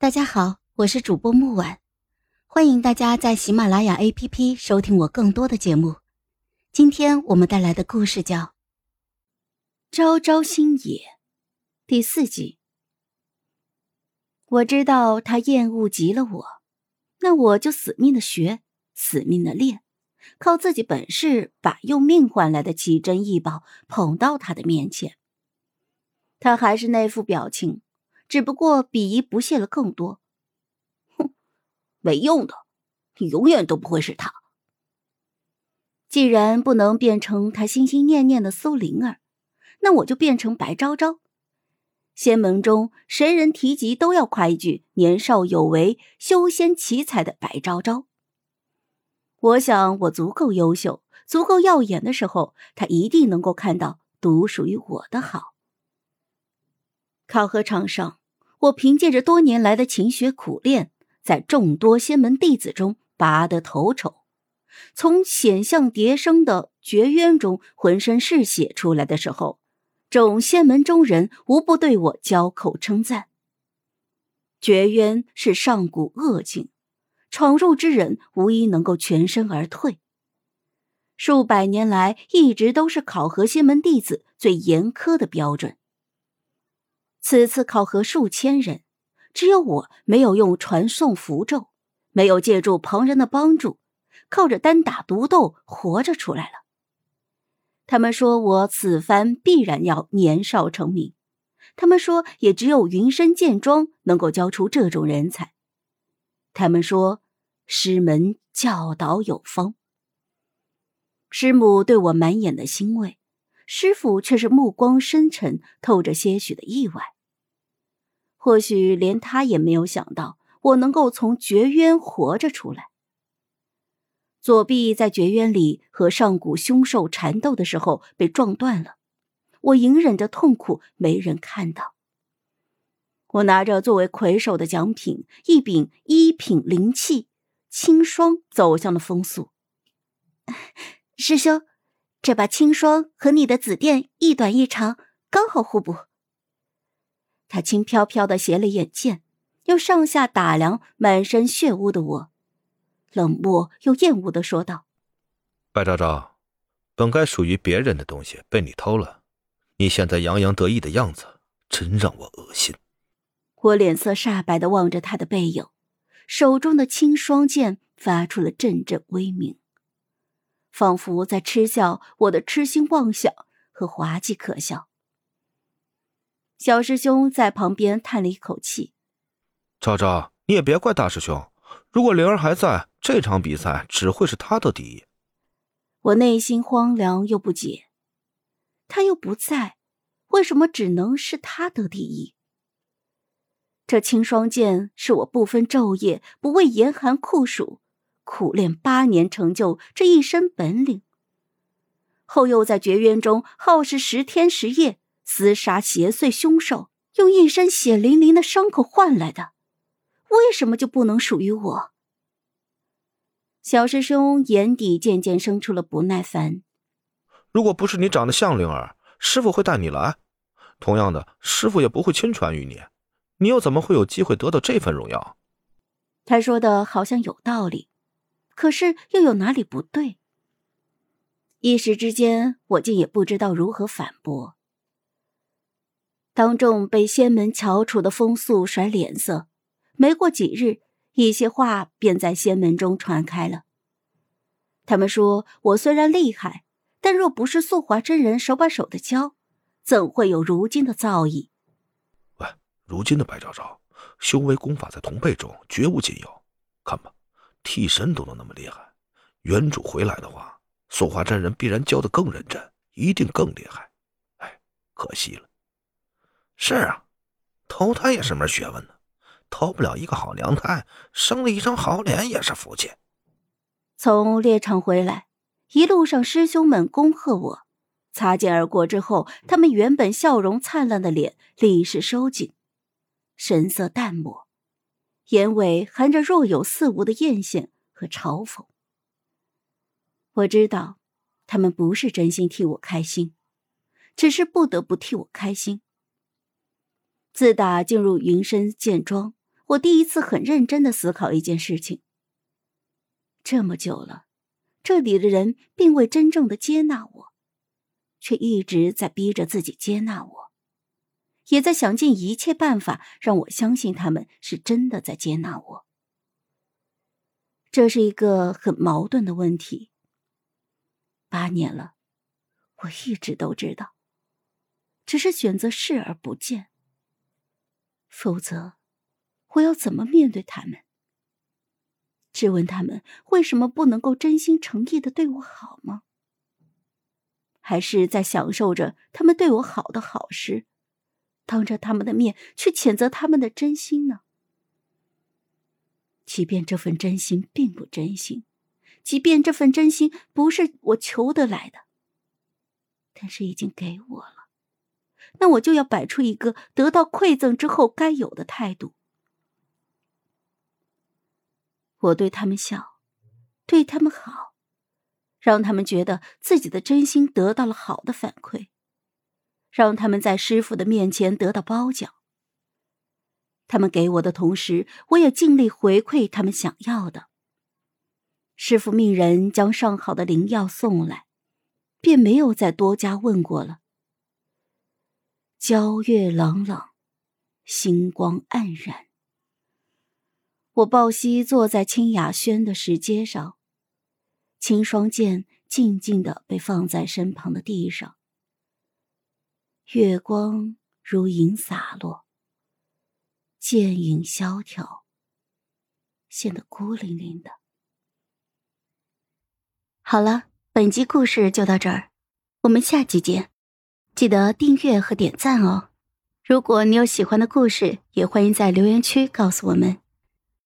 大家好，我是主播木婉，欢迎大家在喜马拉雅 APP 收听我更多的节目。今天我们带来的故事叫《朝朝星野》第四集。我知道他厌恶极了我，那我就死命的学，死命的练，靠自己本事把用命换来的奇珍异宝捧到他的面前。他还是那副表情。只不过鄙夷不屑了更多，哼，没用的，你永远都不会是他。既然不能变成他心心念念的苏灵儿，那我就变成白昭昭。仙门中谁人提及都要夸一句年少有为、修仙奇才的白昭昭。我想我足够优秀、足够耀眼的时候，他一定能够看到独属于我的好。考核场上。我凭借着多年来的勤学苦练，在众多仙门弟子中拔得头筹，从险象迭生的绝渊中浑身是血出来的时候，众仙门中人无不对我交口称赞。绝渊是上古恶境，闯入之人无一能够全身而退。数百年来，一直都是考核仙门弟子最严苛的标准。此次考核数千人，只有我没有用传送符咒，没有借助旁人的帮助，靠着单打独斗活着出来了。他们说我此番必然要年少成名，他们说也只有云深剑庄能够教出这种人才。他们说师门教导有方。师母对我满眼的欣慰。师傅却是目光深沉，透着些许的意外。或许连他也没有想到我能够从绝渊活着出来。左臂在绝渊里和上古凶兽缠斗的时候被撞断了，我隐忍着痛苦，没人看到。我拿着作为魁首的奖品一柄一品灵器青霜，走向了风速。师兄。这把青霜和你的紫电一短一长，刚好互补。他轻飘飘的斜了眼剑，又上下打量满身血污的我，冷漠又厌恶的说道：“白昭昭，本该属于别人的东西被你偷了，你现在洋洋得意的样子，真让我恶心。”我脸色煞白的望着他的背影，手中的青霜剑发出了阵阵微鸣。仿佛在嗤笑我的痴心妄想和滑稽可笑。小师兄在旁边叹了一口气：“昭昭，你也别怪大师兄，如果灵儿还在，这场比赛只会是他得第一。”我内心荒凉又不解，他又不在，为什么只能是他得第一？这青霜剑是我不分昼夜、不畏严寒酷暑。苦练八年，成就这一身本领。后又在绝渊中耗时十天十夜，厮杀邪祟凶兽，用一身血淋淋的伤口换来的，为什么就不能属于我？小师兄眼底渐渐生出了不耐烦。如果不是你长得像灵儿，师傅会带你来。同样的，师傅也不会亲传于你，你又怎么会有机会得到这份荣耀？他说的好像有道理。可是又有哪里不对？一时之间，我竟也不知道如何反驳。当众被仙门翘楚的风素甩脸色，没过几日，一些话便在仙门中传开了。他们说我虽然厉害，但若不是素华真人手把手的教，怎会有如今的造诣？喂，如今的白昭昭，修为功法在同辈中绝无仅有，看吧。替身都能那么厉害，原主回来的话，素华真人必然教的更认真，一定更厉害。哎，可惜了。是啊，投胎也是门学问呢，投不了一个好娘胎，生了一张好脸也是福气。从猎场回来，一路上师兄们恭贺我，擦肩而过之后，他们原本笑容灿烂的脸立时收紧，神色淡漠。眼尾含着若有似无的艳羡和嘲讽。我知道，他们不是真心替我开心，只是不得不替我开心。自打进入云深剑庄，我第一次很认真的思考一件事情。这么久了，这里的人并未真正的接纳我，却一直在逼着自己接纳我，也在想尽一切办法让我相信他们是真的在接纳我。这是一个很矛盾的问题。八年了，我一直都知道，只是选择视而不见。否则，我要怎么面对他们？质问他们为什么不能够真心诚意的对我好吗？还是在享受着他们对我好的好时，当着他们的面去谴责他们的真心呢？即便这份真心并不真心，即便这份真心不是我求得来的，但是已经给我了，那我就要摆出一个得到馈赠之后该有的态度。我对他们笑，对他们好，让他们觉得自己的真心得到了好的反馈，让他们在师傅的面前得到褒奖。他们给我的同时，我也尽力回馈他们想要的。师傅命人将上好的灵药送来，便没有再多加问过了。皎月朗朗，星光黯然。我抱膝坐在清雅轩的石阶上，青霜剑静静的被放在身旁的地上。月光如银洒落，剑影萧条，显得孤零零的。好了，本集故事就到这儿，我们下集见，记得订阅和点赞哦。如果你有喜欢的故事，也欢迎在留言区告诉我们。